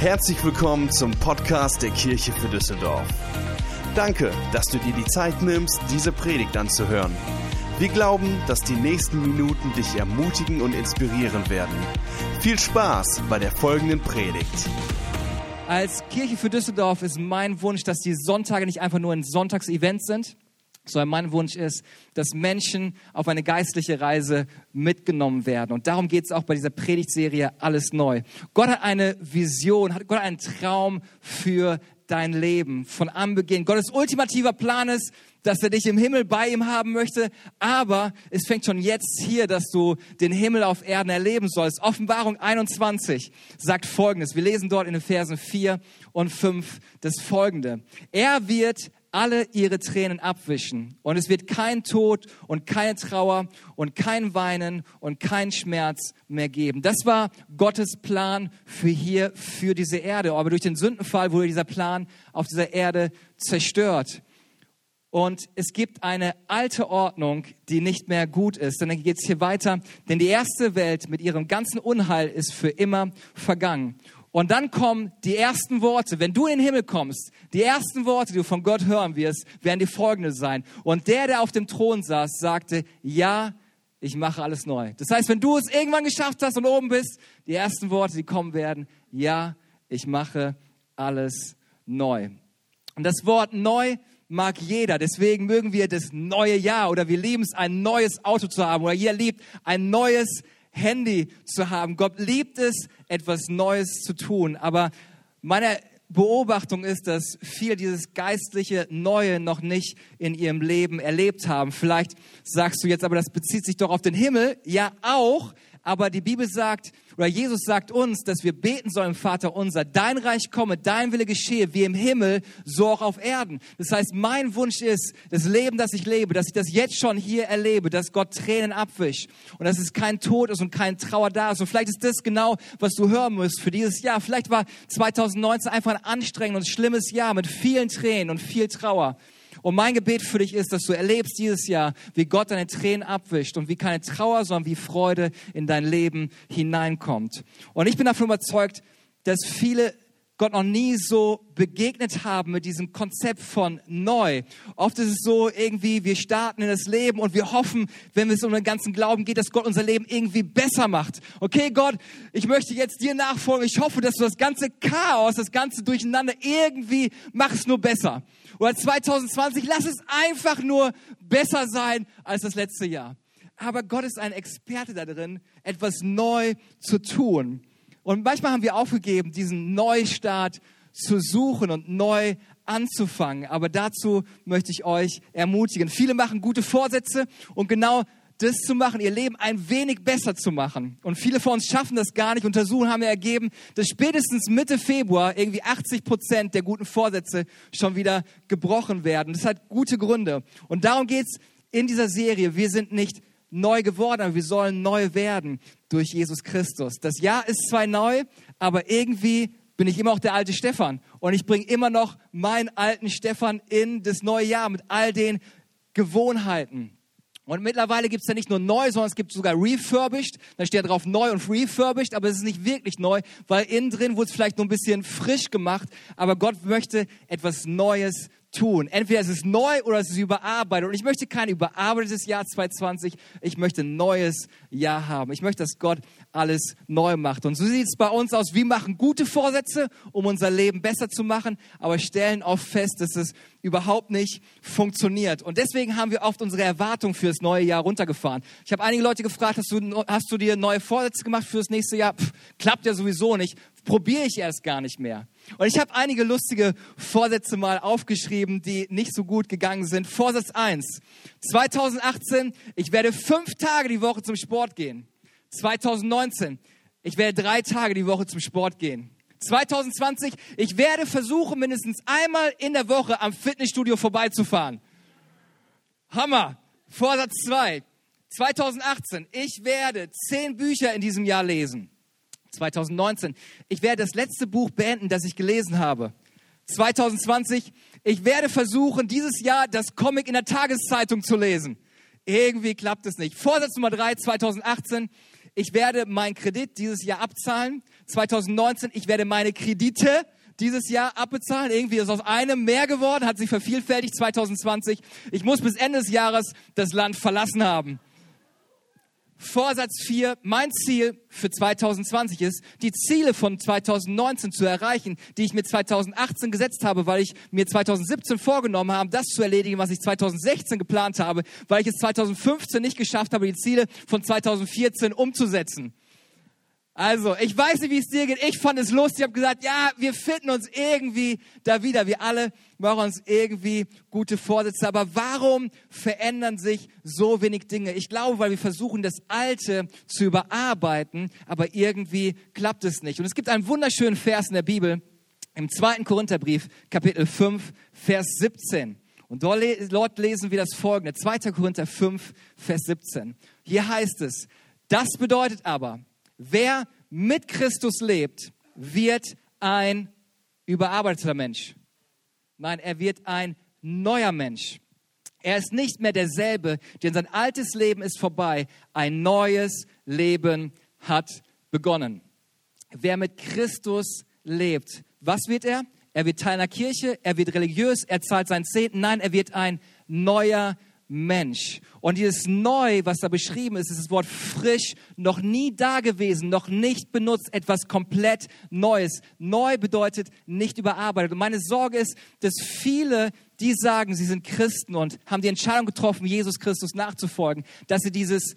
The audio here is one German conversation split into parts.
Herzlich willkommen zum Podcast der Kirche für Düsseldorf. Danke, dass du dir die Zeit nimmst, diese Predigt anzuhören. Wir glauben, dass die nächsten Minuten dich ermutigen und inspirieren werden. Viel Spaß bei der folgenden Predigt. Als Kirche für Düsseldorf ist mein Wunsch, dass die Sonntage nicht einfach nur ein Sonntagsevent sind, sondern mein Wunsch ist, dass Menschen auf eine geistliche Reise mitgenommen werden. Und darum geht es auch bei dieser Predigtserie Alles Neu. Gott hat eine Vision, Gott hat einen Traum für dein Leben von Anbeginn. Gottes ultimativer Plan ist, dass er dich im Himmel bei ihm haben möchte, aber es fängt schon jetzt hier, dass du den Himmel auf Erden erleben sollst. Offenbarung 21 sagt Folgendes. Wir lesen dort in den Versen 4 und 5 das Folgende. Er wird alle ihre Tränen abwischen. Und es wird kein Tod und keine Trauer und kein Weinen und kein Schmerz mehr geben. Das war Gottes Plan für hier, für diese Erde. Aber durch den Sündenfall wurde dieser Plan auf dieser Erde zerstört. Und es gibt eine alte Ordnung, die nicht mehr gut ist. Und dann geht es hier weiter. Denn die erste Welt mit ihrem ganzen Unheil ist für immer vergangen. Und dann kommen die ersten Worte. Wenn du in den Himmel kommst, die ersten Worte, die du von Gott hören wirst, werden die folgende sein. Und der, der auf dem Thron saß, sagte, ja, ich mache alles neu. Das heißt, wenn du es irgendwann geschafft hast und oben bist, die ersten Worte, die kommen werden, ja, ich mache alles neu. Und das Wort neu mag jeder. Deswegen mögen wir das neue Jahr oder wir lieben es, ein neues Auto zu haben oder jeder liebt ein neues Handy zu haben. Gott liebt es, etwas Neues zu tun. Aber meine Beobachtung ist, dass viele dieses geistliche Neue noch nicht in ihrem Leben erlebt haben. Vielleicht sagst du jetzt, aber das bezieht sich doch auf den Himmel. Ja, auch. Aber die Bibel sagt, oder Jesus sagt uns, dass wir beten sollen, Vater unser, dein Reich komme, dein Wille geschehe, wie im Himmel, so auch auf Erden. Das heißt, mein Wunsch ist, das Leben, das ich lebe, dass ich das jetzt schon hier erlebe, dass Gott Tränen abwischt und dass es kein Tod ist und kein Trauer da ist. Und vielleicht ist das genau, was du hören musst für dieses Jahr. Vielleicht war 2019 einfach ein anstrengendes und schlimmes Jahr mit vielen Tränen und viel Trauer. Und mein Gebet für dich ist, dass du erlebst dieses Jahr, wie Gott deine Tränen abwischt und wie keine Trauer, sondern wie Freude in dein Leben hineinkommt. Und ich bin davon überzeugt, dass viele Gott noch nie so begegnet haben mit diesem Konzept von neu. Oft ist es so irgendwie, wir starten in das Leben und wir hoffen, wenn es um den ganzen Glauben geht, dass Gott unser Leben irgendwie besser macht. Okay, Gott, ich möchte jetzt dir nachfolgen. Ich hoffe, dass du das ganze Chaos, das ganze Durcheinander irgendwie machst nur besser. Oder 2020, lass es einfach nur besser sein als das letzte Jahr. Aber Gott ist ein Experte darin, etwas neu zu tun. Und manchmal haben wir aufgegeben, diesen Neustart zu suchen und neu anzufangen. Aber dazu möchte ich euch ermutigen. Viele machen gute Vorsätze und genau das zu machen, ihr Leben ein wenig besser zu machen. Und viele von uns schaffen das gar nicht. Untersuchungen haben ja ergeben, dass spätestens Mitte Februar irgendwie 80 Prozent der guten Vorsätze schon wieder gebrochen werden. Das hat gute Gründe. Und darum geht's in dieser Serie. Wir sind nicht neu geworden, aber wir sollen neu werden durch Jesus Christus. Das Jahr ist zwar neu, aber irgendwie bin ich immer auch der alte Stefan. Und ich bringe immer noch meinen alten Stefan in das neue Jahr mit all den Gewohnheiten. Und mittlerweile gibt es ja nicht nur neu, sondern es gibt sogar refurbished. Da steht ja drauf neu und refurbished, aber es ist nicht wirklich neu, weil innen drin wurde es vielleicht nur ein bisschen frisch gemacht. Aber Gott möchte etwas Neues tun. Entweder es ist neu oder es ist überarbeitet. Und ich möchte kein überarbeitetes Jahr 2020. Ich möchte ein neues Jahr haben. Ich möchte, dass Gott alles neu macht. Und so sieht es bei uns aus. Wir machen gute Vorsätze, um unser Leben besser zu machen, aber stellen oft fest, dass es überhaupt nicht funktioniert. Und deswegen haben wir oft unsere Erwartungen für das neue Jahr runtergefahren. Ich habe einige Leute gefragt, hast du, hast du dir neue Vorsätze gemacht für das nächste Jahr? Pff, klappt ja sowieso nicht. Probiere ich erst gar nicht mehr. Und ich habe einige lustige Vorsätze mal aufgeschrieben, die nicht so gut gegangen sind. Vorsatz 1. 2018, ich werde fünf Tage die Woche zum Sport gehen. 2019, ich werde drei Tage die Woche zum Sport gehen. 2020, ich werde versuchen, mindestens einmal in der Woche am Fitnessstudio vorbeizufahren. Hammer. Vorsatz 2. 2018, ich werde zehn Bücher in diesem Jahr lesen. 2019, ich werde das letzte Buch beenden, das ich gelesen habe. 2020, ich werde versuchen, dieses Jahr das Comic in der Tageszeitung zu lesen. Irgendwie klappt es nicht. Vorsatz Nummer 3, 2018, ich werde meinen Kredit dieses Jahr abzahlen. 2019, ich werde meine Kredite dieses Jahr abbezahlen. Irgendwie ist aus einem mehr geworden, hat sich vervielfältigt 2020. Ich muss bis Ende des Jahres das Land verlassen haben. Vorsatz 4, mein Ziel für 2020 ist, die Ziele von 2019 zu erreichen, die ich mir 2018 gesetzt habe, weil ich mir 2017 vorgenommen habe, das zu erledigen, was ich 2016 geplant habe, weil ich es 2015 nicht geschafft habe, die Ziele von 2014 umzusetzen. Also, ich weiß nicht, wie es dir geht. Ich fand es lustig. Ich habe gesagt, ja, wir finden uns irgendwie da wieder. Wir alle machen uns irgendwie gute Vorsätze. Aber warum verändern sich so wenig Dinge? Ich glaube, weil wir versuchen, das Alte zu überarbeiten, aber irgendwie klappt es nicht. Und es gibt einen wunderschönen Vers in der Bibel, im zweiten Korintherbrief, Kapitel 5, Vers 17. Und dort lesen wir das folgende, 2. Korinther 5, Vers 17. Hier heißt es, das bedeutet aber, Wer mit Christus lebt, wird ein überarbeiteter Mensch. Nein, er wird ein neuer Mensch. Er ist nicht mehr derselbe, denn sein altes Leben ist vorbei. Ein neues Leben hat begonnen. Wer mit Christus lebt, was wird er? Er wird Teil einer Kirche, er wird religiös, er zahlt seinen Zehnten. Nein, er wird ein neuer Mensch. Und dieses Neu, was da beschrieben ist, ist das Wort frisch, noch nie da gewesen, noch nicht benutzt, etwas komplett Neues. Neu bedeutet nicht überarbeitet. Und meine Sorge ist, dass viele, die sagen, sie sind Christen und haben die Entscheidung getroffen, Jesus Christus nachzufolgen, dass sie dieses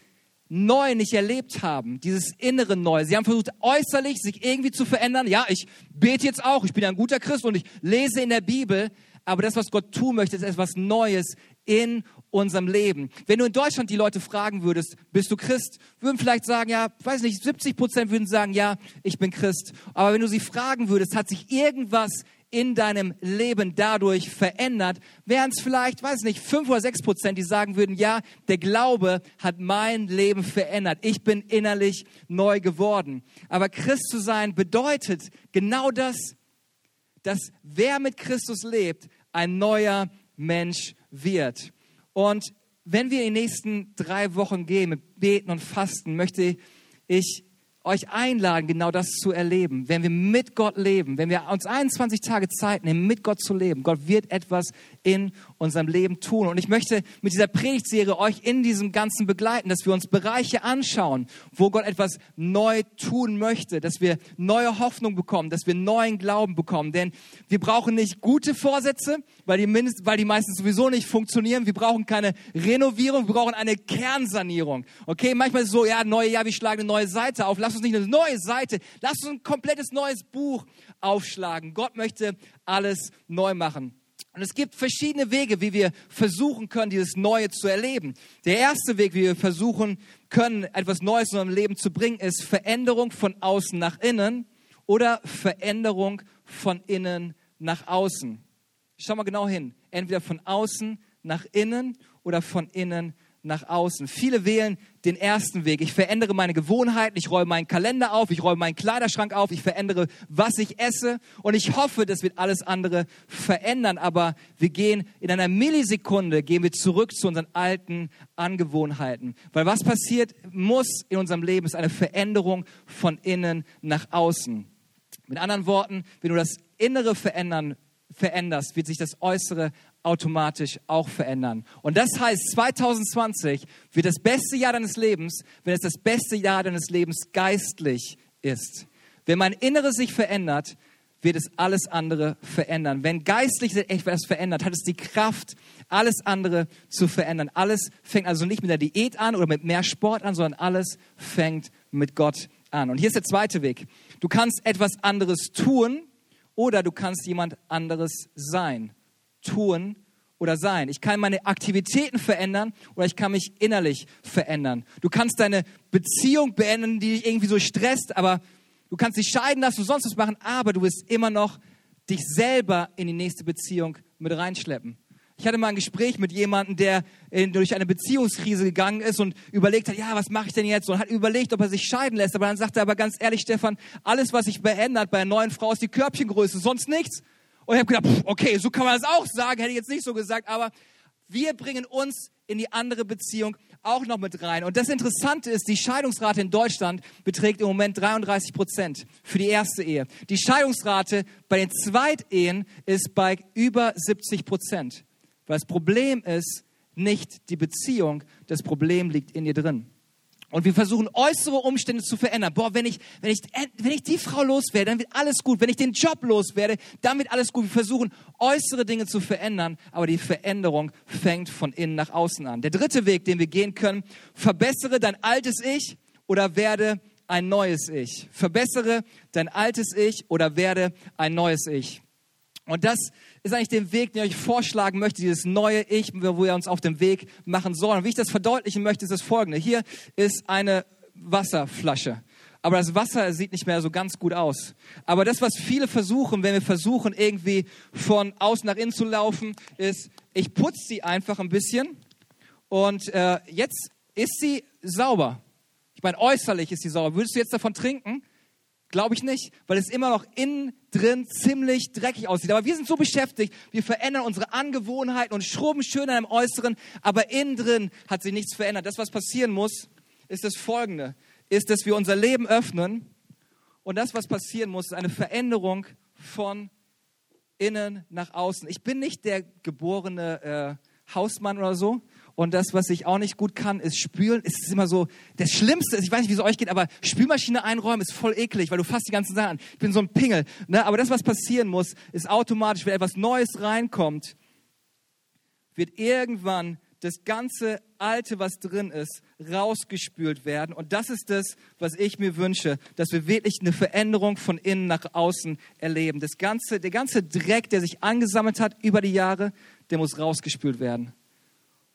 Neu nicht erlebt haben, dieses innere Neu. Sie haben versucht, äußerlich sich irgendwie zu verändern. Ja, ich bete jetzt auch, ich bin ein guter Christ und ich lese in der Bibel, aber das, was Gott tun möchte, ist etwas Neues in unserem Leben. Wenn du in Deutschland die Leute fragen würdest, bist du Christ, würden vielleicht sagen, ja, weiß nicht, 70 Prozent würden sagen, ja, ich bin Christ. Aber wenn du sie fragen würdest, hat sich irgendwas in deinem Leben dadurch verändert, wären es vielleicht, weiß nicht, fünf oder sechs Prozent, die sagen würden, ja, der Glaube hat mein Leben verändert. Ich bin innerlich neu geworden. Aber Christ zu sein bedeutet genau das, dass wer mit Christus lebt, ein neuer Mensch wird. Und wenn wir in die nächsten drei Wochen gehen mit Beten und Fasten, möchte ich euch einladen, genau das zu erleben. Wenn wir mit Gott leben, wenn wir uns 21 Tage Zeit nehmen, mit Gott zu leben, Gott wird etwas in unserem Leben tun. Und ich möchte mit dieser Predigtserie euch in diesem Ganzen begleiten, dass wir uns Bereiche anschauen, wo Gott etwas neu tun möchte, dass wir neue Hoffnung bekommen, dass wir neuen Glauben bekommen. Denn wir brauchen nicht gute Vorsätze, weil die, mindest, weil die meistens sowieso nicht funktionieren. Wir brauchen keine Renovierung, wir brauchen eine Kernsanierung. Okay, manchmal ist es so, ja, neue Jahr, wir schlagen eine neue Seite auf. Lass uns nicht eine neue Seite, lass uns ein komplettes neues Buch aufschlagen. Gott möchte alles neu machen. Und es gibt verschiedene Wege, wie wir versuchen können, dieses Neue zu erleben. Der erste Weg, wie wir versuchen können, etwas Neues in unserem Leben zu bringen, ist Veränderung von außen nach innen oder Veränderung von innen nach außen. Schau mal genau hin. Entweder von außen nach innen oder von innen nach außen. Viele wählen den ersten Weg. Ich verändere meine Gewohnheiten, ich räume meinen Kalender auf, ich räume meinen Kleiderschrank auf, ich verändere, was ich esse und ich hoffe, das wird alles andere verändern. Aber wir gehen in einer Millisekunde, gehen wir zurück zu unseren alten Angewohnheiten. Weil was passiert muss in unserem Leben, ist eine Veränderung von innen nach außen. Mit anderen Worten, wenn du das Innere verändern veränderst, wird sich das Äußere automatisch auch verändern. Und das heißt, 2020 wird das beste Jahr deines Lebens, wenn es das beste Jahr deines Lebens geistlich ist. Wenn mein Inneres sich verändert, wird es alles andere verändern. Wenn geistlich etwas verändert, hat es die Kraft, alles andere zu verändern. Alles fängt also nicht mit der Diät an oder mit mehr Sport an, sondern alles fängt mit Gott an. Und hier ist der zweite Weg. Du kannst etwas anderes tun oder du kannst jemand anderes sein tun oder sein. Ich kann meine Aktivitäten verändern oder ich kann mich innerlich verändern. Du kannst deine Beziehung beenden, die dich irgendwie so stresst, aber du kannst dich scheiden lassen, du sonst was machen, aber du wirst immer noch dich selber in die nächste Beziehung mit reinschleppen. Ich hatte mal ein Gespräch mit jemandem, der in, durch eine Beziehungskrise gegangen ist und überlegt hat, ja, was mache ich denn jetzt? Und hat überlegt, ob er sich scheiden lässt. Aber dann sagte er aber ganz ehrlich, Stefan, alles, was sich verändert bei einer neuen Frau, ist die Körbchengröße, sonst nichts. Und ich habe gedacht, okay, so kann man das auch sagen, hätte ich jetzt nicht so gesagt, aber Wir bringen uns in die andere Beziehung auch noch mit rein. Und das Interessante ist, die Scheidungsrate in Deutschland beträgt im Moment 33 Prozent für die erste Ehe. Die Scheidungsrate bei den Zweitehen ist bei über 70 Prozent. Weil das Problem ist nicht die Beziehung, das Problem liegt in ihr drin. Und wir versuchen äußere Umstände zu verändern. Boah, wenn ich, wenn ich, wenn ich die Frau loswerde, dann wird alles gut. Wenn ich den Job loswerde, dann wird alles gut. Wir versuchen äußere Dinge zu verändern, aber die Veränderung fängt von innen nach außen an. Der dritte Weg, den wir gehen können, verbessere dein altes Ich oder werde ein neues Ich. Verbessere dein altes Ich oder werde ein neues Ich. Und das ist eigentlich der Weg, den ich euch vorschlagen möchte, dieses neue Ich, wo wir uns auf dem Weg machen sollen. Und wie ich das verdeutlichen möchte, ist das folgende. Hier ist eine Wasserflasche. Aber das Wasser sieht nicht mehr so ganz gut aus. Aber das, was viele versuchen, wenn wir versuchen, irgendwie von außen nach innen zu laufen, ist, ich putze sie einfach ein bisschen und äh, jetzt ist sie sauber. Ich meine, äußerlich ist sie sauber. Würdest du jetzt davon trinken? Glaube ich nicht, weil es immer noch innen drin ziemlich dreckig aussieht. Aber wir sind so beschäftigt, wir verändern unsere Angewohnheiten und schrubben schön an dem Äußeren, aber innen drin hat sich nichts verändert. Das, was passieren muss, ist das Folgende, ist, dass wir unser Leben öffnen und das, was passieren muss, ist eine Veränderung von innen nach außen. Ich bin nicht der geborene äh, Hausmann oder so, und das, was ich auch nicht gut kann, ist spülen. Es ist immer so, das Schlimmste ist, ich weiß nicht, wie es euch geht, aber Spülmaschine einräumen ist voll eklig, weil du fasst die ganzen Sachen an. Ich bin so ein Pingel. Ne? Aber das, was passieren muss, ist automatisch, wenn etwas Neues reinkommt, wird irgendwann das ganze Alte, was drin ist, rausgespült werden. Und das ist das, was ich mir wünsche, dass wir wirklich eine Veränderung von innen nach außen erleben. Das ganze, der ganze Dreck, der sich angesammelt hat über die Jahre, der muss rausgespült werden.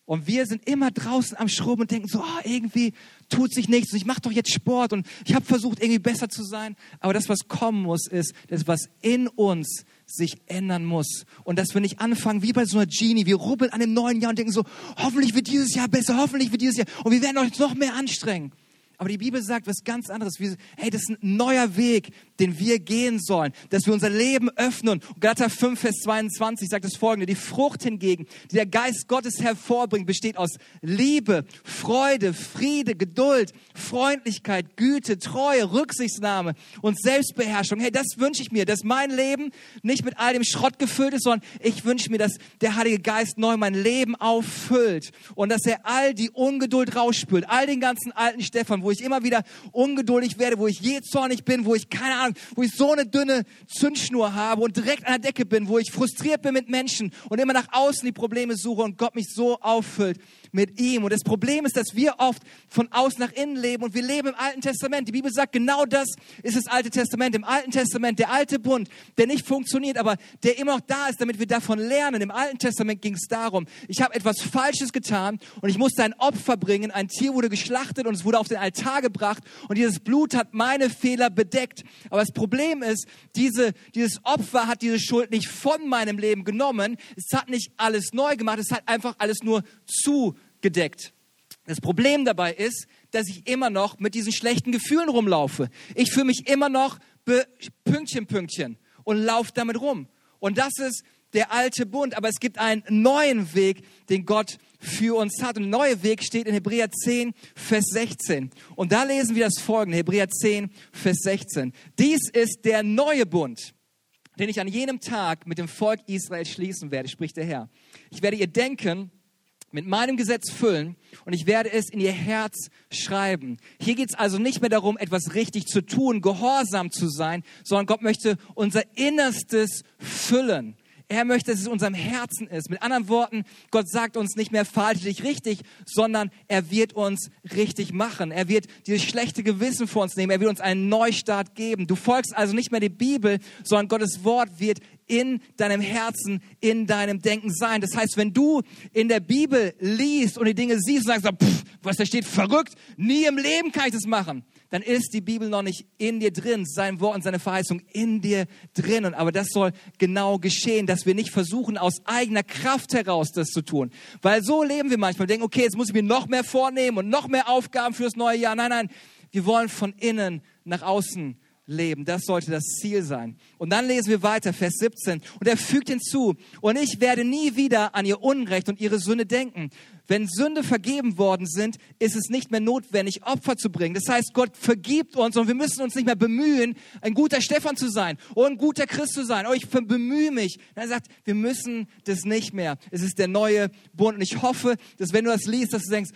Und wir sind immer draußen am Schrubben und denken so, oh, irgendwie tut sich nichts und ich mache doch jetzt Sport und ich habe versucht, irgendwie besser zu sein. Aber das, was kommen muss, ist, das, was in uns sich ändern muss. Und dass wir nicht anfangen wie bei so einer Genie, wir rubbeln an dem neuen Jahr und denken so, hoffentlich wird dieses Jahr besser, hoffentlich wird dieses Jahr und wir werden uns noch mehr anstrengen. Aber die Bibel sagt was ganz anderes. Wir, hey, das ist ein neuer Weg, den wir gehen sollen, dass wir unser Leben öffnen. Galater 5, Vers 22 sagt das folgende. Die Frucht hingegen, die der Geist Gottes hervorbringt, besteht aus Liebe, Freude, Friede, Geduld, Freundlichkeit, Güte, Treue, Rücksichtsnahme und Selbstbeherrschung. Hey, das wünsche ich mir, dass mein Leben nicht mit all dem Schrott gefüllt ist, sondern ich wünsche mir, dass der Heilige Geist neu mein Leben auffüllt und dass er all die Ungeduld rausspült, all den ganzen alten Stefan, wo ich immer wieder ungeduldig werde, wo ich je zornig bin, wo ich keine Ahnung, wo ich so eine dünne Zündschnur habe und direkt an der Decke bin, wo ich frustriert bin mit Menschen und immer nach außen die Probleme suche und Gott mich so auffüllt mit ihm. Und das Problem ist, dass wir oft von außen nach innen leben und wir leben im Alten Testament. Die Bibel sagt, genau das ist das Alte Testament. Im Alten Testament, der alte Bund, der nicht funktioniert, aber der immer noch da ist, damit wir davon lernen. Im Alten Testament ging es darum, ich habe etwas Falsches getan und ich musste ein Opfer bringen. Ein Tier wurde geschlachtet und es wurde auf den Altar gebracht und dieses Blut hat meine Fehler bedeckt. Aber das Problem ist, diese, dieses Opfer hat diese Schuld nicht von meinem Leben genommen. Es hat nicht alles neu gemacht, es hat einfach alles nur zugedeckt. Das Problem dabei ist, dass ich immer noch mit diesen schlechten Gefühlen rumlaufe. Ich fühle mich immer noch Pünktchen, Pünktchen und laufe damit rum. Und das ist der alte Bund, aber es gibt einen neuen Weg, den Gott für uns hat. Und der neue Weg steht in Hebräer 10, Vers 16. Und da lesen wir das folgende, Hebräer 10, Vers 16. Dies ist der neue Bund, den ich an jenem Tag mit dem Volk Israel schließen werde, spricht der Herr. Ich werde ihr Denken mit meinem Gesetz füllen und ich werde es in ihr Herz schreiben. Hier geht es also nicht mehr darum, etwas richtig zu tun, gehorsam zu sein, sondern Gott möchte unser Innerstes füllen. Er möchte, dass es in unserem Herzen ist. Mit anderen Worten, Gott sagt uns nicht mehr verhalte dich richtig, sondern er wird uns richtig machen. Er wird dieses schlechte Gewissen vor uns nehmen. Er wird uns einen Neustart geben. Du folgst also nicht mehr die Bibel, sondern Gottes Wort wird in deinem Herzen, in deinem Denken sein. Das heißt, wenn du in der Bibel liest und die Dinge siehst und sagst, pff, was da steht, verrückt, nie im Leben kann ich das machen, dann ist die Bibel noch nicht in dir drin, sein Wort und seine Verheißung in dir drin. Und aber das soll genau geschehen, dass wir nicht versuchen, aus eigener Kraft heraus das zu tun. Weil so leben wir manchmal, wir denken, okay, jetzt muss ich mir noch mehr vornehmen und noch mehr Aufgaben fürs neue Jahr. Nein, nein, wir wollen von innen nach außen leben. Das sollte das Ziel sein. Und dann lesen wir weiter, Vers 17. Und er fügt hinzu, und ich werde nie wieder an ihr Unrecht und ihre Sünde denken. Wenn Sünde vergeben worden sind, ist es nicht mehr notwendig, Opfer zu bringen. Das heißt, Gott vergibt uns und wir müssen uns nicht mehr bemühen, ein guter Stefan zu sein oder ein guter Christ zu sein. Oh, ich bemühe mich. Er sagt, wir müssen das nicht mehr. Es ist der neue Bund. Und ich hoffe, dass wenn du das liest, dass du denkst,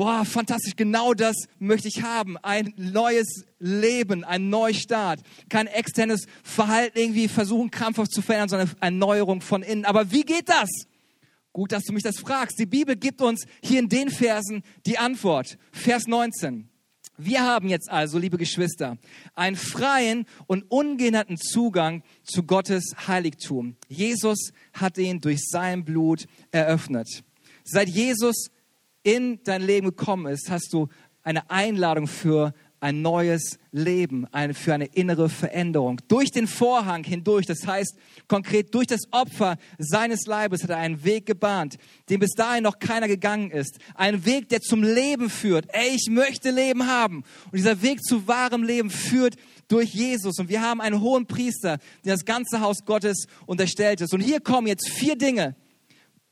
Boah, fantastisch, genau das möchte ich haben. Ein neues Leben, ein Neustart. Kein externes Verhalten irgendwie versuchen, krampfhaft zu verändern, sondern eine Erneuerung von innen. Aber wie geht das? Gut, dass du mich das fragst. Die Bibel gibt uns hier in den Versen die Antwort. Vers 19. Wir haben jetzt also, liebe Geschwister, einen freien und ungehinderten Zugang zu Gottes Heiligtum. Jesus hat ihn durch sein Blut eröffnet. Seit Jesus in dein Leben gekommen ist, hast du eine Einladung für ein neues Leben, eine, für eine innere Veränderung. Durch den Vorhang hindurch, das heißt konkret durch das Opfer seines Leibes hat er einen Weg gebahnt, den bis dahin noch keiner gegangen ist. Ein Weg, der zum Leben führt. Ey, ich möchte Leben haben. Und dieser Weg zu wahrem Leben führt durch Jesus. Und wir haben einen hohen Priester, der das ganze Haus Gottes unterstellt ist. Und hier kommen jetzt vier Dinge,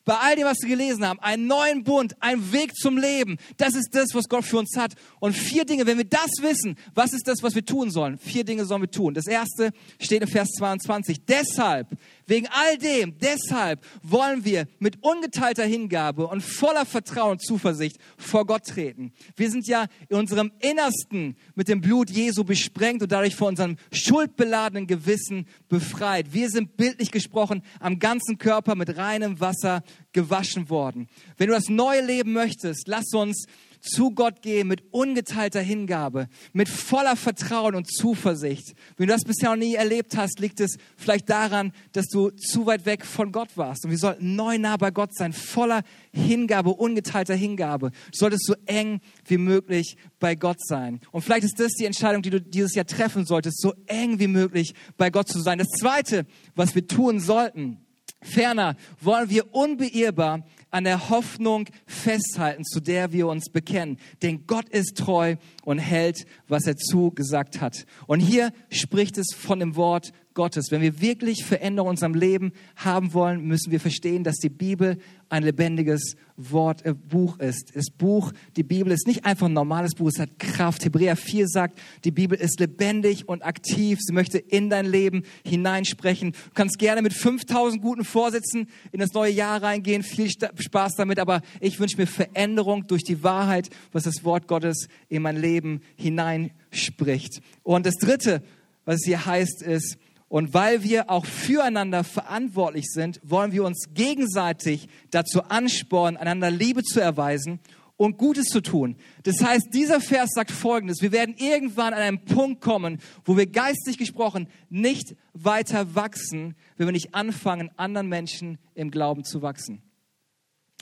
bei all dem, was wir gelesen haben, einen neuen Bund, einen Weg zum Leben. Das ist das, was Gott für uns hat. Und vier Dinge, wenn wir das wissen, was ist das, was wir tun sollen? Vier Dinge sollen wir tun. Das erste steht in Vers 22. Deshalb, wegen all dem, deshalb wollen wir mit ungeteilter Hingabe und voller Vertrauen und Zuversicht vor Gott treten. Wir sind ja in unserem Innersten mit dem Blut Jesu besprengt und dadurch vor unserem schuldbeladenen Gewissen befreit. Wir sind bildlich gesprochen am ganzen Körper mit reinem Wasser gewaschen worden. Wenn du das neue Leben möchtest, lass uns zu Gott gehen mit ungeteilter Hingabe, mit voller Vertrauen und Zuversicht. Wenn du das bisher noch nie erlebt hast, liegt es vielleicht daran, dass du zu weit weg von Gott warst. Und wir sollten neu nah bei Gott sein, voller Hingabe, ungeteilter Hingabe. Du solltest so eng wie möglich bei Gott sein. Und vielleicht ist das die Entscheidung, die du dieses Jahr treffen solltest, so eng wie möglich bei Gott zu sein. Das Zweite, was wir tun sollten, Ferner wollen wir unbeirrbar an der Hoffnung festhalten, zu der wir uns bekennen. Denn Gott ist treu und hält, was er zugesagt hat. Und hier spricht es von dem Wort Gottes. Wenn wir wirklich Veränderung in unserem Leben haben wollen, müssen wir verstehen, dass die Bibel ein lebendiges Wort, äh, Buch ist. Das Buch, die Bibel ist nicht einfach ein normales Buch, es hat Kraft. Hebräer 4 sagt, die Bibel ist lebendig und aktiv. Sie möchte in dein Leben hineinsprechen. Du kannst gerne mit 5000 guten Vorsätzen in das neue Jahr reingehen. Viel Spaß damit, aber ich wünsche mir Veränderung durch die Wahrheit, was das Wort Gottes in mein Leben hineinspricht. Und das dritte, was es hier heißt, ist, und weil wir auch füreinander verantwortlich sind, wollen wir uns gegenseitig dazu anspornen, einander Liebe zu erweisen und Gutes zu tun. Das heißt, dieser Vers sagt Folgendes. Wir werden irgendwann an einen Punkt kommen, wo wir geistig gesprochen nicht weiter wachsen, wenn wir nicht anfangen, anderen Menschen im Glauben zu wachsen.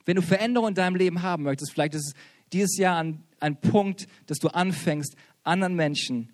Wenn du Veränderung in deinem Leben haben möchtest, vielleicht ist es dieses Jahr ein, ein Punkt, dass du anfängst, anderen Menschen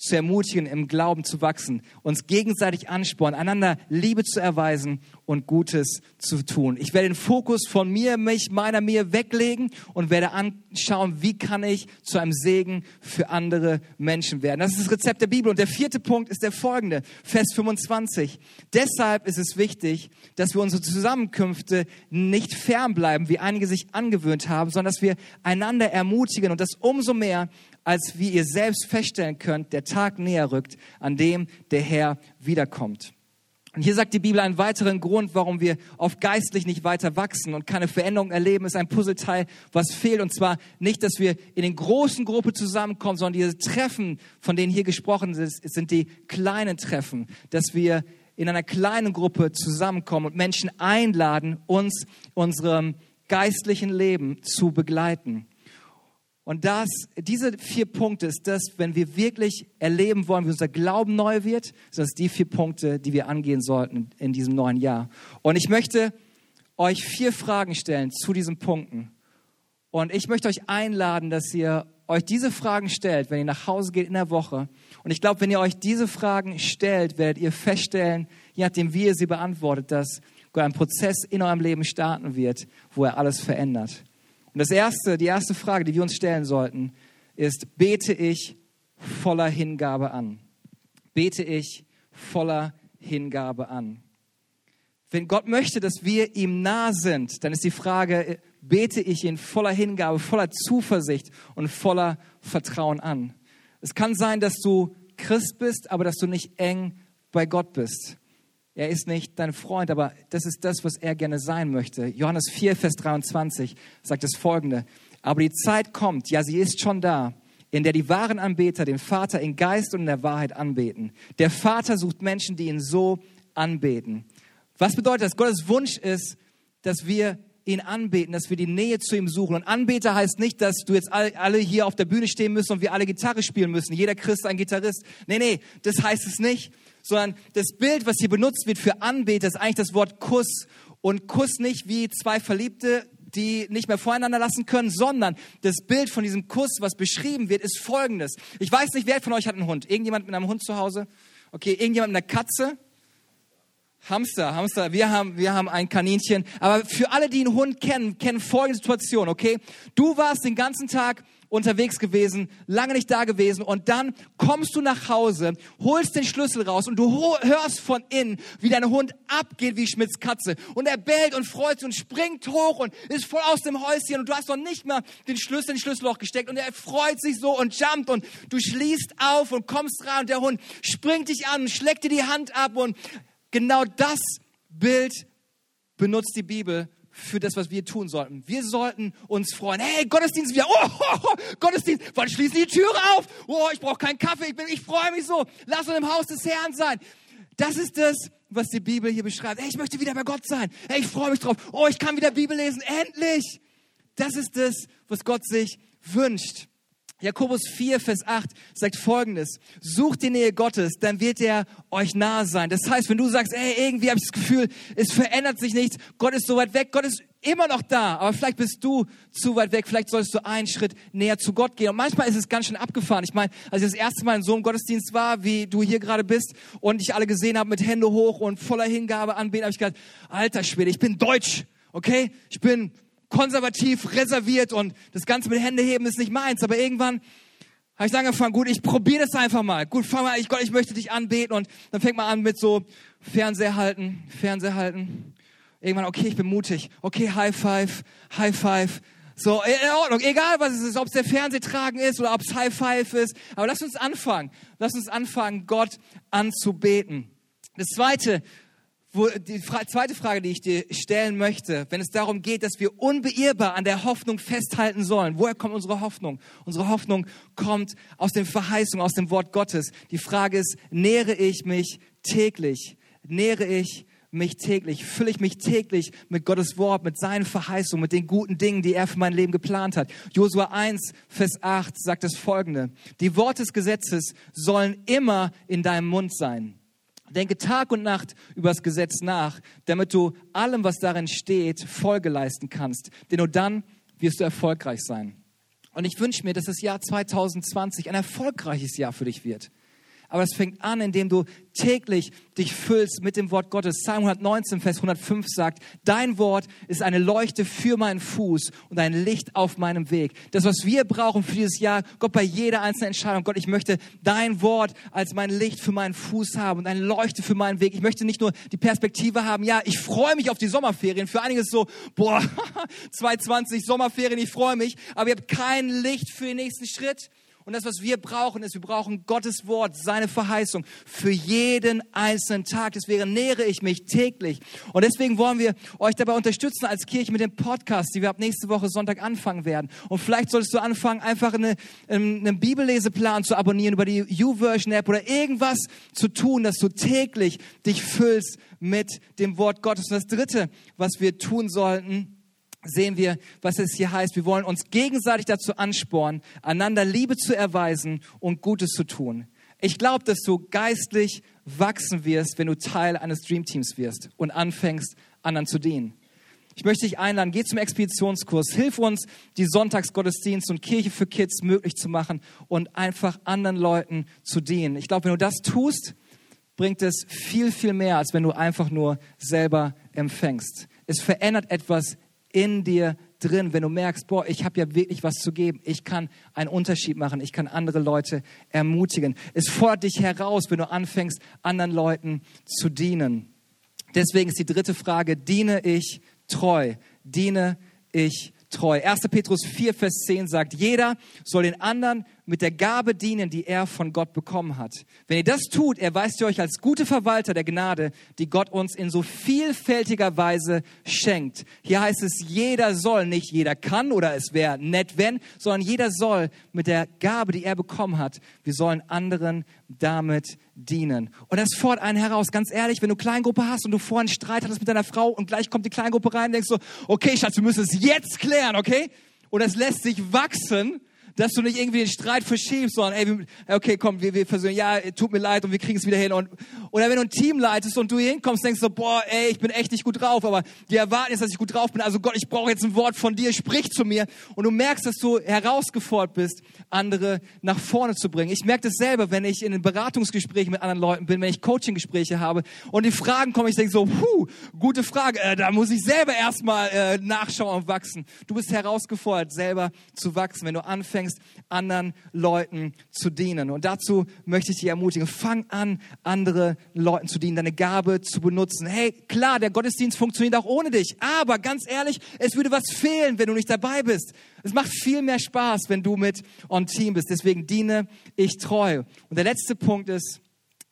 zu ermutigen, im Glauben zu wachsen, uns gegenseitig anspornen, einander Liebe zu erweisen und Gutes zu tun. Ich werde den Fokus von mir, mich, meiner, mir weglegen und werde anschauen, wie kann ich zu einem Segen für andere Menschen werden. Das ist das Rezept der Bibel. Und der vierte Punkt ist der folgende, Vers 25. Deshalb ist es wichtig, dass wir unsere Zusammenkünfte nicht fernbleiben, wie einige sich angewöhnt haben, sondern dass wir einander ermutigen und das umso mehr, als wie ihr selbst feststellen könnt, der Tag näher rückt, an dem der Herr wiederkommt. Und hier sagt die Bibel einen weiteren Grund, warum wir oft geistlich nicht weiter wachsen und keine Veränderung erleben, ist ein Puzzleteil, was fehlt. Und zwar nicht, dass wir in den großen Gruppen zusammenkommen, sondern diese Treffen, von denen hier gesprochen ist, sind die kleinen Treffen, dass wir in einer kleinen Gruppe zusammenkommen und Menschen einladen, uns unserem geistlichen Leben zu begleiten. Und das, diese vier Punkte ist das, wenn wir wirklich erleben wollen, wie unser Glauben neu wird, sind das die vier Punkte, die wir angehen sollten in diesem neuen Jahr. Und ich möchte euch vier Fragen stellen zu diesen Punkten. Und ich möchte euch einladen, dass ihr euch diese Fragen stellt, wenn ihr nach Hause geht in der Woche. Und ich glaube, wenn ihr euch diese Fragen stellt, werdet ihr feststellen, je nachdem, wie ihr sie beantwortet, dass einen Prozess in eurem Leben starten wird, wo er alles verändert. Und das erste, die erste Frage, die wir uns stellen sollten, ist, bete ich voller Hingabe an? bete ich voller Hingabe an. Wenn Gott möchte, dass wir ihm nah sind, dann ist die Frage, bete ich ihn voller Hingabe, voller Zuversicht und voller Vertrauen an. Es kann sein, dass du Christ bist, aber dass du nicht eng bei Gott bist. Er ist nicht dein Freund, aber das ist das, was er gerne sein möchte. Johannes 4, Vers 23 sagt das folgende. Aber die Zeit kommt, ja, sie ist schon da, in der die wahren Anbeter den Vater in Geist und in der Wahrheit anbeten. Der Vater sucht Menschen, die ihn so anbeten. Was bedeutet das? Gottes Wunsch ist, dass wir ihn anbeten, dass wir die Nähe zu ihm suchen. Und Anbeter heißt nicht, dass du jetzt alle hier auf der Bühne stehen müssen und wir alle Gitarre spielen müssen. Jeder Christ ein Gitarrist. Nee, nee, das heißt es nicht. Sondern das Bild, was hier benutzt wird für Anbeter, ist eigentlich das Wort Kuss. Und Kuss nicht wie zwei Verliebte, die nicht mehr voreinander lassen können, sondern das Bild von diesem Kuss, was beschrieben wird, ist folgendes. Ich weiß nicht, wer von euch hat einen Hund? Irgendjemand mit einem Hund zu Hause? Okay, irgendjemand mit einer Katze? Hamster, Hamster, wir haben, wir haben ein Kaninchen. Aber für alle, die einen Hund kennen, kennen folgende Situation, okay? Du warst den ganzen Tag unterwegs gewesen, lange nicht da gewesen. Und dann kommst du nach Hause, holst den Schlüssel raus und du hörst von innen, wie dein Hund abgeht wie Schmidts Katze. Und er bellt und freut sich und springt hoch und ist voll aus dem Häuschen und du hast noch nicht mal den Schlüssel in den Schlüsselloch gesteckt. Und er freut sich so und jumpt und du schließt auf und kommst rein und der Hund springt dich an und schlägt dir die Hand ab. Und Genau das Bild benutzt die Bibel für das, was wir tun sollten. Wir sollten uns freuen. Hey, Gottesdienst wieder. Oh, oh, oh Gottesdienst. Wann schließen die Türe auf? Oh, ich brauche keinen Kaffee. Ich, ich freue mich so. Lass uns im Haus des Herrn sein. Das ist das, was die Bibel hier beschreibt. Hey, ich möchte wieder bei Gott sein. Hey, ich freue mich drauf. Oh, ich kann wieder Bibel lesen. Endlich. Das ist das, was Gott sich wünscht. Jakobus 4, Vers 8 sagt folgendes. Sucht die Nähe Gottes, dann wird er euch nahe sein. Das heißt, wenn du sagst, ey, irgendwie habe ich das Gefühl, es verändert sich nichts, Gott ist so weit weg, Gott ist immer noch da, aber vielleicht bist du zu weit weg, vielleicht solltest du einen Schritt näher zu Gott gehen. Und manchmal ist es ganz schön abgefahren. Ich meine, als ich das erste Mal in so einem Gottesdienst war, wie du hier gerade bist, und ich alle gesehen habe mit Hände hoch und voller Hingabe anbeten, habe ich gedacht, alter Schwede, ich bin deutsch, okay? Ich bin konservativ, reserviert und das Ganze mit Hände heben ist nicht meins. Aber irgendwann habe ich angefangen, gut, ich probiere das einfach mal. Gut, fang mal, ich, Gott, ich möchte dich anbeten und dann fängt man an mit so Fernseher halten, Fernseher halten. Irgendwann, okay, ich bin mutig. Okay, High Five, High Five. So, in Ordnung, egal was es ist, ob es der Fernsehtragen ist oder ob es High Five ist. Aber lass uns anfangen. Lass uns anfangen, Gott anzubeten. Das zweite, wo die Fra zweite Frage, die ich dir stellen möchte, wenn es darum geht, dass wir unbeirrbar an der Hoffnung festhalten sollen. Woher kommt unsere Hoffnung? Unsere Hoffnung kommt aus den Verheißungen, aus dem Wort Gottes. Die Frage ist, nähere ich mich täglich? Nähere ich mich täglich? Fülle ich mich täglich mit Gottes Wort, mit seinen Verheißungen, mit den guten Dingen, die er für mein Leben geplant hat? Josua 1, Vers 8 sagt das folgende. Die Worte des Gesetzes sollen immer in deinem Mund sein Denke Tag und Nacht über das Gesetz nach, damit du allem, was darin steht, Folge leisten kannst. Denn nur dann wirst du erfolgreich sein. Und ich wünsche mir, dass das Jahr 2020 ein erfolgreiches Jahr für dich wird. Aber es fängt an, indem du täglich dich füllst mit dem Wort Gottes. Psalm 119, Vers 105 sagt, dein Wort ist eine Leuchte für meinen Fuß und ein Licht auf meinem Weg. Das, was wir brauchen für dieses Jahr, Gott, bei jeder einzelnen Entscheidung, Gott, ich möchte dein Wort als mein Licht für meinen Fuß haben und eine Leuchte für meinen Weg. Ich möchte nicht nur die Perspektive haben, ja, ich freue mich auf die Sommerferien. Für einige ist so, boah, 2020 Sommerferien, ich freue mich, aber ihr habt kein Licht für den nächsten Schritt. Und das, was wir brauchen, ist, wir brauchen Gottes Wort, seine Verheißung für jeden einzelnen Tag. Deswegen nähere ich mich täglich. Und deswegen wollen wir euch dabei unterstützen als Kirche mit dem Podcast, die wir ab nächste Woche Sonntag anfangen werden. Und vielleicht solltest du anfangen, einfach eine, einen Bibelleseplan zu abonnieren über die YouVersion App oder irgendwas zu tun, dass du täglich dich füllst mit dem Wort Gottes. Und das dritte, was wir tun sollten, sehen wir, was es hier heißt. Wir wollen uns gegenseitig dazu anspornen, einander Liebe zu erweisen und Gutes zu tun. Ich glaube, dass du geistlich wachsen wirst, wenn du Teil eines Dreamteams wirst und anfängst, anderen zu dienen. Ich möchte dich einladen, geh zum Expeditionskurs, hilf uns, die Sonntagsgottesdienst und Kirche für Kids möglich zu machen und einfach anderen Leuten zu dienen. Ich glaube, wenn du das tust, bringt es viel, viel mehr, als wenn du einfach nur selber empfängst. Es verändert etwas in dir drin, wenn du merkst, boah, ich habe ja wirklich was zu geben. Ich kann einen Unterschied machen. Ich kann andere Leute ermutigen. Es fordert dich heraus, wenn du anfängst, anderen Leuten zu dienen. Deswegen ist die dritte Frage, diene ich treu? Diene ich treu? 1. Petrus 4, Vers 10 sagt, jeder soll den anderen mit der Gabe dienen, die er von Gott bekommen hat. Wenn ihr das tut, erweist ihr euch als gute Verwalter der Gnade, die Gott uns in so vielfältiger Weise schenkt. Hier heißt es, jeder soll, nicht jeder kann oder es wäre nett, wenn, sondern jeder soll mit der Gabe, die er bekommen hat, wir sollen anderen damit dienen. Und das fordert einen heraus. Ganz ehrlich, wenn du Kleingruppe hast und du vorhin Streit hattest mit deiner Frau und gleich kommt die Kleingruppe rein, denkst du, okay, Schatz, wir müssen es jetzt klären, okay? Und es lässt sich wachsen dass du nicht irgendwie den Streit verschiebst, sondern, ey, okay, komm, wir, wir versöhnen, ja, tut mir leid und wir kriegen es wieder hin. Und, oder wenn du ein Team leitest und du hier hinkommst, denkst du, boah, ey, ich bin echt nicht gut drauf, aber die erwarten jetzt, dass ich gut drauf bin. Also Gott, ich brauche jetzt ein Wort von dir, sprich zu mir. Und du merkst, dass du herausgefordert bist, andere nach vorne zu bringen. Ich merke das selber, wenn ich in den Beratungsgesprächen mit anderen Leuten bin, wenn ich Coaching-Gespräche habe und die Fragen kommen, ich denke so, puh, gute Frage, äh, da muss ich selber erstmal äh, nachschauen und wachsen. Du bist herausgefordert, selber zu wachsen, wenn du anfängst, anfängst, anderen Leuten zu dienen. Und dazu möchte ich dich ermutigen, fang an, andere Leuten zu dienen, deine Gabe zu benutzen. Hey, klar, der Gottesdienst funktioniert auch ohne dich, aber ganz ehrlich, es würde was fehlen, wenn du nicht dabei bist. Es macht viel mehr Spaß, wenn du mit on Team bist. Deswegen diene ich treu. Und der letzte Punkt ist,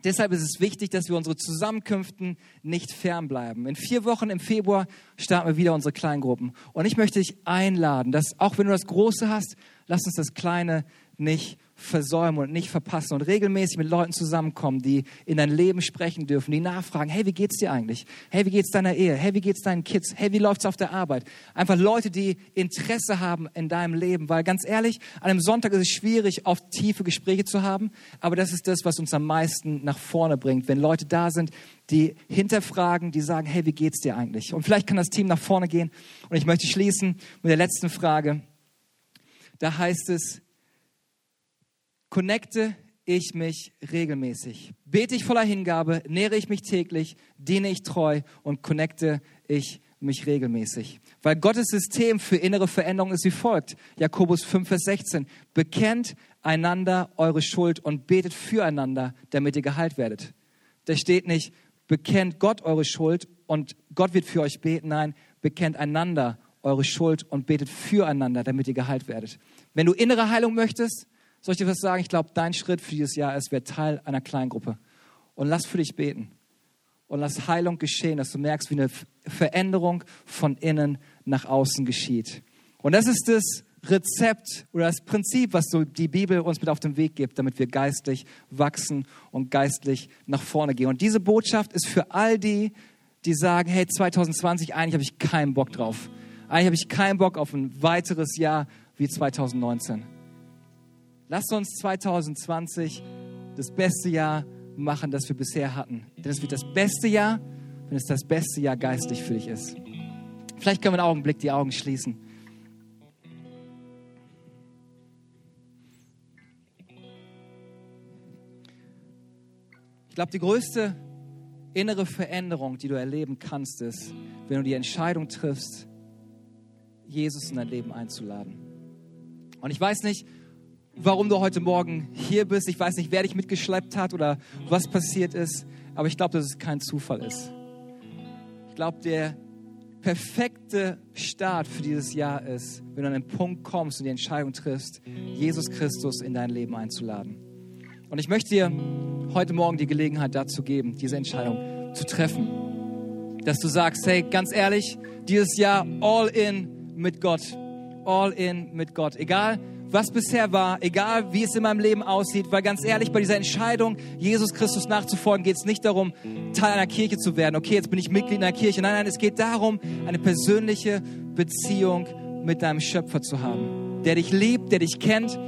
Deshalb ist es wichtig, dass wir unsere Zusammenkünften nicht fernbleiben. In vier Wochen im Februar starten wir wieder unsere Kleingruppen. Und ich möchte dich einladen, dass auch wenn du das Große hast, lass uns das Kleine nicht versäumen und nicht verpassen und regelmäßig mit Leuten zusammenkommen, die in dein Leben sprechen dürfen, die nachfragen, hey, wie geht's dir eigentlich? Hey, wie geht's deiner Ehe? Hey, wie geht's deinen Kids? Hey, wie läuft's auf der Arbeit? Einfach Leute, die Interesse haben in deinem Leben, weil ganz ehrlich, an einem Sonntag ist es schwierig, oft tiefe Gespräche zu haben, aber das ist das, was uns am meisten nach vorne bringt, wenn Leute da sind, die hinterfragen, die sagen, hey, wie geht's dir eigentlich? Und vielleicht kann das Team nach vorne gehen und ich möchte schließen mit der letzten Frage. Da heißt es, connecte ich mich regelmäßig. Bete ich voller Hingabe, nähere ich mich täglich, diene ich treu und connecte ich mich regelmäßig. Weil Gottes System für innere Veränderung ist wie folgt. Jakobus 5, Vers 16. Bekennt einander eure Schuld und betet füreinander, damit ihr geheilt werdet. Da steht nicht, bekennt Gott eure Schuld und Gott wird für euch beten. Nein, bekennt einander eure Schuld und betet füreinander, damit ihr geheilt werdet. Wenn du innere Heilung möchtest, soll ich dir was sagen? Ich glaube, dein Schritt für dieses Jahr ist, wer Teil einer Kleingruppe. Und lass für dich beten. Und lass Heilung geschehen, dass du merkst, wie eine Veränderung von innen nach außen geschieht. Und das ist das Rezept oder das Prinzip, was so die Bibel uns mit auf den Weg gibt, damit wir geistlich wachsen und geistlich nach vorne gehen. Und diese Botschaft ist für all die, die sagen, hey, 2020, eigentlich habe ich keinen Bock drauf. Eigentlich habe ich keinen Bock auf ein weiteres Jahr wie 2019. Lasst uns 2020 das beste Jahr machen, das wir bisher hatten. Denn es wird das beste Jahr, wenn es das beste Jahr geistlich für dich ist. Vielleicht können wir einen Augenblick die Augen schließen. Ich glaube, die größte innere Veränderung, die du erleben kannst, ist, wenn du die Entscheidung triffst, Jesus in dein Leben einzuladen. Und ich weiß nicht, warum du heute Morgen hier bist. Ich weiß nicht, wer dich mitgeschleppt hat oder was passiert ist, aber ich glaube, dass es kein Zufall ist. Ich glaube, der perfekte Start für dieses Jahr ist, wenn du an den Punkt kommst und die Entscheidung triffst, Jesus Christus in dein Leben einzuladen. Und ich möchte dir heute Morgen die Gelegenheit dazu geben, diese Entscheidung zu treffen. Dass du sagst, hey, ganz ehrlich, dieses Jahr all in mit Gott. All in mit Gott. Egal, was bisher war, egal wie es in meinem Leben aussieht, weil ganz ehrlich, bei dieser Entscheidung, Jesus Christus nachzufolgen, geht es nicht darum, Teil einer Kirche zu werden. Okay, jetzt bin ich Mitglied in einer Kirche. Nein, nein, es geht darum, eine persönliche Beziehung mit deinem Schöpfer zu haben, der dich liebt, der dich kennt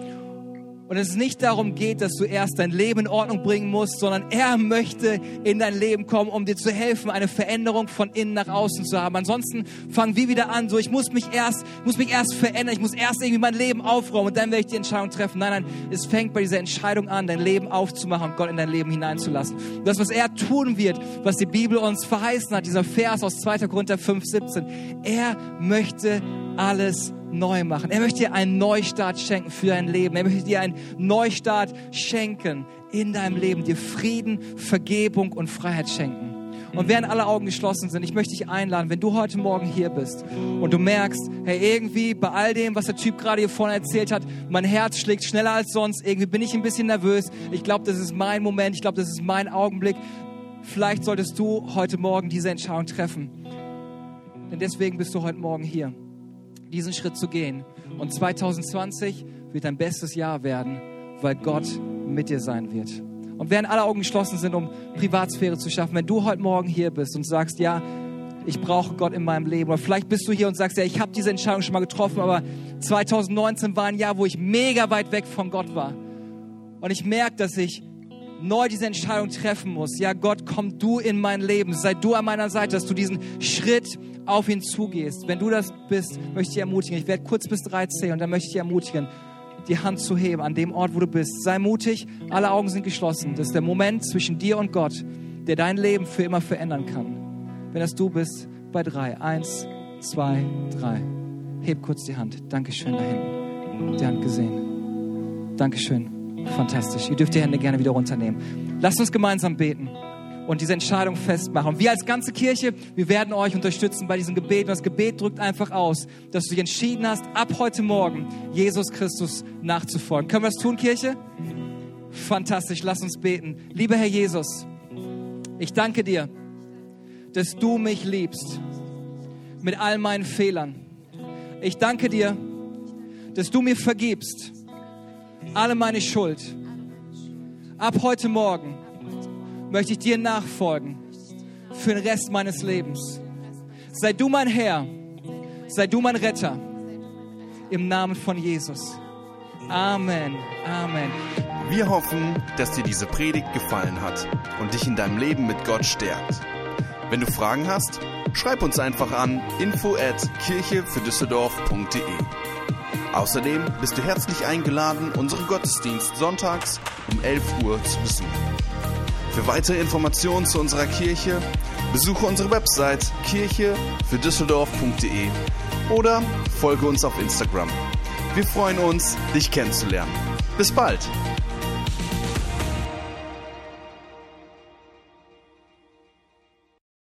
und es nicht darum geht, dass du erst dein Leben in Ordnung bringen musst, sondern er möchte in dein Leben kommen, um dir zu helfen, eine Veränderung von innen nach außen zu haben. Ansonsten fangen wir wieder an, so ich muss mich erst, muss mich erst verändern, ich muss erst irgendwie mein Leben aufräumen und dann werde ich die Entscheidung treffen. Nein, nein, es fängt bei dieser Entscheidung an, dein Leben aufzumachen und Gott in dein Leben hineinzulassen. Und das, was er tun wird, was die Bibel uns verheißen hat, dieser Vers aus 2. Korinther 5, 17, er möchte alles neu machen. Er möchte dir einen Neustart schenken für dein Leben. Er möchte dir einen Neustart schenken in deinem Leben, dir Frieden, Vergebung und Freiheit schenken. Und während alle Augen geschlossen sind, ich möchte dich einladen, wenn du heute Morgen hier bist und du merkst, hey, irgendwie bei all dem, was der Typ gerade hier vorne erzählt hat, mein Herz schlägt schneller als sonst, irgendwie bin ich ein bisschen nervös. Ich glaube, das ist mein Moment, ich glaube, das ist mein Augenblick. Vielleicht solltest du heute Morgen diese Entscheidung treffen. Denn deswegen bist du heute Morgen hier, diesen Schritt zu gehen. Und 2020 wird dein bestes Jahr werden, weil Gott mit dir sein wird. Und während alle Augen geschlossen sind, um Privatsphäre zu schaffen, wenn du heute Morgen hier bist und sagst, ja, ich brauche Gott in meinem Leben. Oder vielleicht bist du hier und sagst, ja, ich habe diese Entscheidung schon mal getroffen, aber 2019 war ein Jahr, wo ich mega weit weg von Gott war. Und ich merke, dass ich neu diese Entscheidung treffen muss. Ja, Gott, komm du in mein Leben. Sei du an meiner Seite, dass du diesen Schritt auf ihn zugehst. Wenn du das bist, möchte ich dich ermutigen. Ich werde kurz bis drei zählen und dann möchte ich dich ermutigen, die Hand zu heben an dem Ort, wo du bist. Sei mutig, alle Augen sind geschlossen. Das ist der Moment zwischen dir und Gott, der dein Leben für immer verändern kann. Wenn das du bist, bei drei. Eins, zwei, drei. Heb kurz die Hand. Dankeschön da hinten. Die Hand gesehen. Dankeschön. Fantastisch. Ihr dürft die Hände gerne wieder runternehmen. Lasst uns gemeinsam beten und diese Entscheidung festmachen. Und wir als ganze Kirche, wir werden euch unterstützen bei diesem Gebet. Und das Gebet drückt einfach aus, dass du dich entschieden hast, ab heute Morgen Jesus Christus nachzufolgen. Können wir das tun, Kirche? Fantastisch, lass uns beten. Lieber Herr Jesus, ich danke dir, dass du mich liebst mit all meinen Fehlern. Ich danke dir, dass du mir vergibst alle meine Schuld. Ab heute Morgen möchte ich dir nachfolgen für den Rest meines Lebens. Sei du mein Herr, sei du mein Retter. Im Namen von Jesus. Amen. Amen. Wir hoffen, dass dir diese Predigt gefallen hat und dich in deinem Leben mit Gott stärkt. Wenn du Fragen hast, schreib uns einfach an info at kirchefürdüsseldorf.de. Außerdem bist du herzlich eingeladen, unseren Gottesdienst sonntags um 11 Uhr zu besuchen. Für weitere Informationen zu unserer Kirche besuche unsere Website kirche für Düsseldorf.de oder folge uns auf Instagram. Wir freuen uns, dich kennenzulernen. Bis bald!